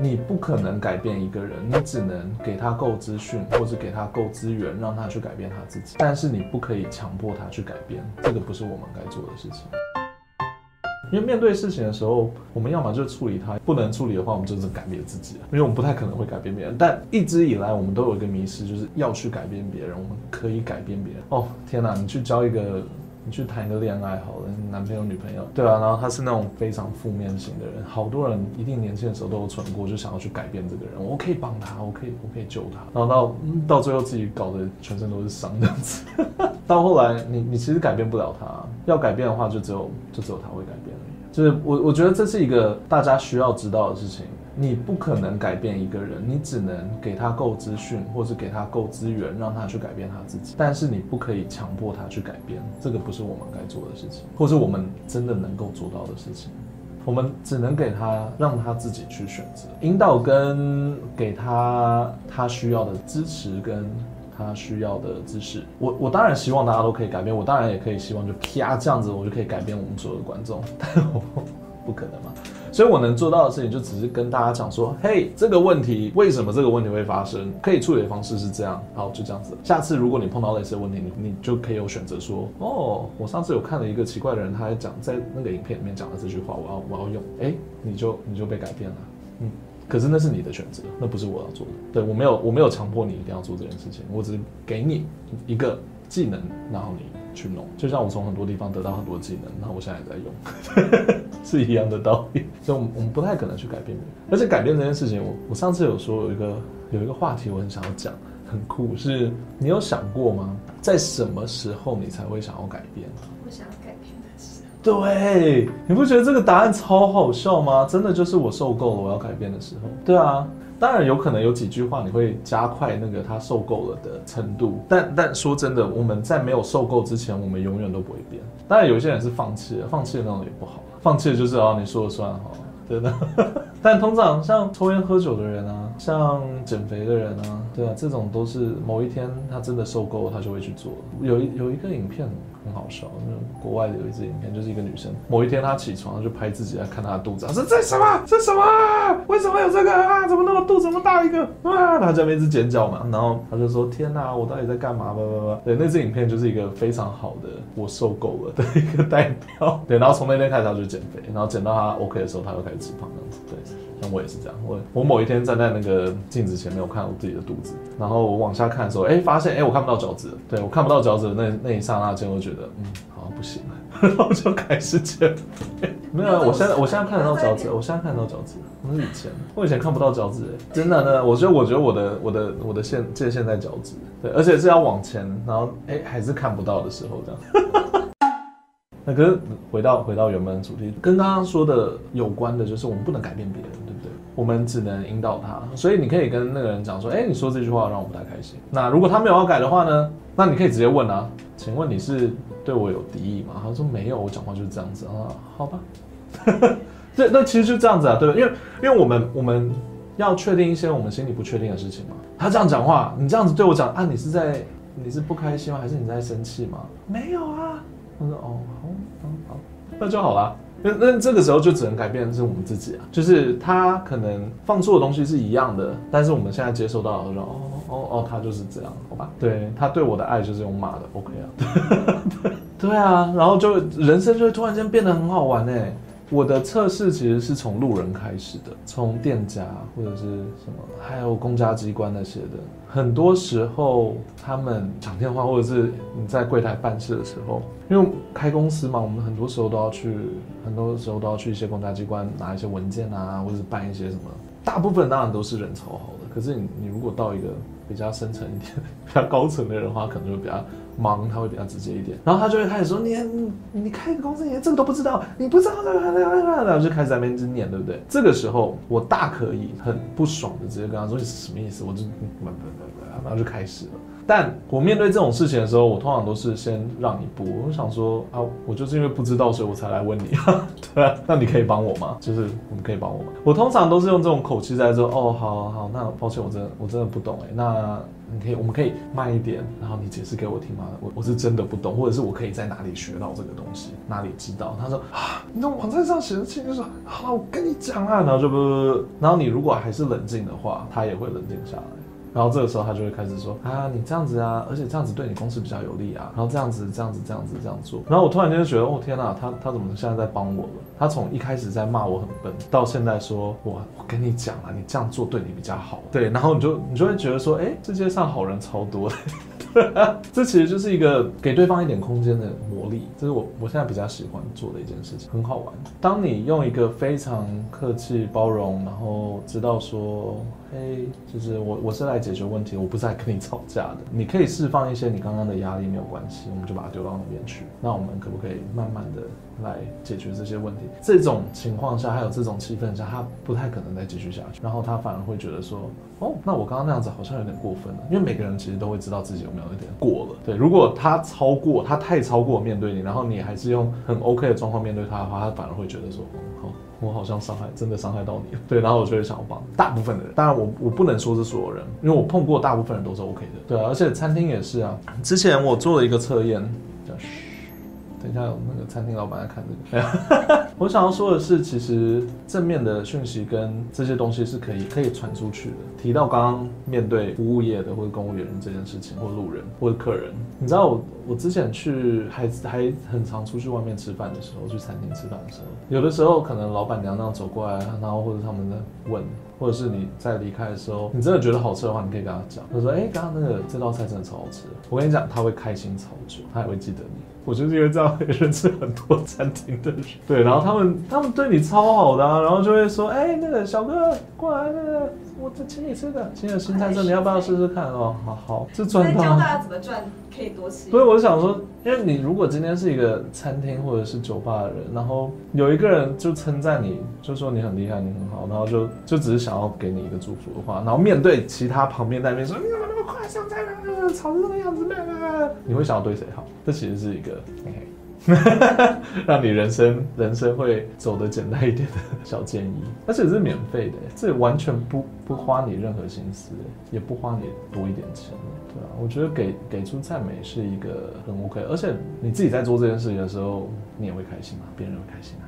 你不可能改变一个人，你只能给他够资讯，或是给他够资源，让他去改变他自己。但是你不可以强迫他去改变，这个不是我们该做的事情。因为面对事情的时候，我们要么就处理它，不能处理的话，我们就是改变自己。因为我们不太可能会改变别人，但一直以来我们都有一个迷失，就是要去改变别人，我们可以改变别人。哦，天哪！你去交一个。你去谈一个恋爱好了，男朋友女朋友，对啊，然后他是那种非常负面型的人，好多人一定年轻的时候都有蠢过，就想要去改变这个人，我可以帮他，我可以，我可以救他，然后到到最后自己搞得全身都是伤这样子，到后来你你其实改变不了他，要改变的话就只有就只有他会改变而已，就是我我觉得这是一个大家需要知道的事情。你不可能改变一个人，你只能给他够资讯，或是给他够资源，让他去改变他自己。但是你不可以强迫他去改变，这个不是我们该做的事情，或是我们真的能够做到的事情。我们只能给他，让他自己去选择，引导跟给他他需要的支持，跟他需要的知识。我我当然希望大家都可以改变，我当然也可以希望就啪这样子，我就可以改变我们所有的观众，但我不可能嘛。所以我能做到的事情，就只是跟大家讲说，嘿，这个问题为什么这个问题会发生？可以处理的方式是这样，好，就这样子。下次如果你碰到类似的问题，你你就可以有选择说，哦，我上次有看了一个奇怪的人，他还讲在那个影片里面讲了这句话，我要我要用，哎，你就你就被改变了，嗯。可是那是你的选择，那不是我要做的。对，我没有我没有强迫你一定要做这件事情，我只是给你一个技能，然后你。去弄，就像我从很多地方得到很多技能，那我现在也在用，是一样的道理。所以，我们我们不太可能去改变别人，而且改变这件事情，我我上次有说有一个有一个话题，我很想要讲，很酷，是你有想过吗？在什么时候你才会想要改变？我想要改变的时候。对，你不觉得这个答案超好笑吗？真的就是我受够了，我要改变的时候。对啊。当然有可能有几句话你会加快那个他受够了的程度，但但说真的，我们在没有受够之前，我们永远都不会变。当然有些人是放弃了，放弃的那种也不好，放弃的就是哦，你说了算哈，真的。但通常像抽烟喝酒的人啊，像减肥的人啊，对啊，这种都是某一天他真的受够了，他就会去做。有一有一个影片。很好笑，那国外的有一支影片，就是一个女生，某一天她起床就拍自己来看她的肚子，她说这什么？这什么？为什么有这个啊？怎么那么肚子这么大一个啊？她在那边一直尖叫嘛，然后她就说天哪，我到底在干嘛？吧吧吧。对，那支影片就是一个非常好的我受够了的一个代表。对，然后从那天开始她就减肥，然后减到她 OK 的时候，她又开始吃胖这样子。对。我也是这样，我我某一天站在那个镜子前面，我看我自己的肚子，然后我往下看的时候，哎，发现哎，我看不到脚趾，对，我看不到脚趾那那一刹那间，我觉得嗯，好像不行了，然后就开始减肥。没有，我现在我现在看得到脚趾，我现在看得到脚趾，那是以前，我以前看不到脚趾，真的呢，我觉得我觉得我的我的我的线界限在脚趾，对，而且是要往前，然后哎还是看不到的时候这样。那可是回到回到原本的主题，跟刚刚说的有关的，就是我们不能改变别人，我们只能引导他。所以你可以跟那个人讲说：“哎，你说这句话让我不太开心。”那如果他没有要改的话呢？那你可以直接问啊：“请问你是对我有敌意吗？”他说：“没有，我讲话就是这样子啊。”好吧，对，那其实就这样子啊，对吧？因为因为我们我们要确定一些我们心里不确定的事情嘛。他这样讲话，你这样子对我讲啊，你是在你是不开心吗？还是你在生气吗？没有啊。他说：“哦，好，好，好，那就好了。那那这个时候就只能改变的是我们自己啊。就是他可能放错的东西是一样的，但是我们现在接受到了，说哦哦哦，他就是这样，好吧？对，他对我的爱就是用骂的，OK 啊？对对啊，然后就人生就会突然间变得很好玩哎。我的测试其实是从路人开始的，从店家或者是什么，还有公家机关那些的。”很多时候，他们讲电话，或者是你在柜台办事的时候，因为开公司嘛，我们很多时候都要去，很多时候都要去一些公家机关拿一些文件啊，或者是办一些什么。大部分当然都是人超好的，可是你你如果到一个比较深层一点、比较高层的人的话，可能就比较忙，他会比较直接一点。然后他就会开始说：“你你开个公司，你连这个都不知道，你不知道这个，然后就开始在那边一直念，对不对？”这个时候，我大可以很不爽的直接跟他说：“你是什么意思？”我就。然后就开始了，但我面对这种事情的时候，我通常都是先让一步。我想说啊，我就是因为不知道，所以我才来问你。对啊，那你可以帮我吗？就是我们可以帮我吗？我通常都是用这种口气在说，哦，好好，那抱歉，我真的我真的不懂哎，那。你可以，我们可以慢一点，然后你解释给我听吗？我我是真的不懂，或者是我可以在哪里学到这个东西，哪里知道？他说啊，你从网站上写的清楚，好，我跟你讲啊，然后就不，然后你如果还是冷静的话，他也会冷静下来，然后这个时候他就会开始说啊，你这样子啊，而且这样子对你公司比较有利啊，然后这样子这样子这样子这样做，然后我突然间就觉得，哦天哪，他他怎么现在在帮我了？他从一开始在骂我很笨，到现在说我我跟你讲啊，你这样做对你比较好。对，然后你就你就会觉得说，哎，世界上好人超多。这其实就是一个给对方一点空间的魔力，这是我我现在比较喜欢做的一件事情，很好玩。当你用一个非常客气、包容，然后知道说，嘿，就是我我是来解决问题，我不是来跟你吵架的。你可以释放一些你刚刚的压力，没有关系，我们就把它丢到那边去。那我们可不可以慢慢的？来解决这些问题，这种情况下还有这种气氛下，他不太可能再继续下去，然后他反而会觉得说，哦，那我刚刚那样子好像有点过分了，因为每个人其实都会知道自己有没有一点过了。对，如果他超过，他太超过面对你，然后你还是用很 OK 的状况面对他的话，他反而会觉得说，哦，我好像伤害，真的伤害到你了。对，然后我就会想要帮大部分的人，当然我我不能说是所有人，因为我碰过大部分人都是 OK 的。对，而且餐厅也是啊，之前我做了一个测验，等一下，有那个餐厅老板在看这个。我想要说的是，其实正面的讯息跟这些东西是可以可以传出去的。提到刚刚面对服务业的或者公务员这件事情，或路人或者客人，你知道我我之前去还还很常出去外面吃饭的时候，去餐厅吃饭的时候，有的时候可能老板娘那样走过来，然后或者他们在问，或者是你在离开的时候，你真的觉得好吃的话，你可以跟他讲，他说：“哎，刚刚那个这道菜真的超好吃。”我跟你讲，他会开心超久，他也会记得你。我就是因为这样认识很多餐厅的人，对，然后他们他们对你超好的啊，然后就会说，哎，那个小哥过来，那个我这请你吃的，请你新菜色，你要不要试试看哦？好好，这赚到。教大家怎么赚可以多吃。所以我想说，因为你如果今天是一个餐厅或者是酒吧的人，然后有一个人就称赞你，就说你很厉害，你很好，然后就就只是想要给你一个祝福的话，然后面对其他旁边在那边说快上菜了，炒成这个样子了，你会想要对谁好？这其实是一个，让你人生人生会走得简单一点的小建议，而且是免费的，这完全不不花你任何心思，也不花你多一点钱，对啊，我觉得给给出赞美是一个很 OK，而且你自己在做这件事情的时候，你也会开心嘛，别人会开心啊？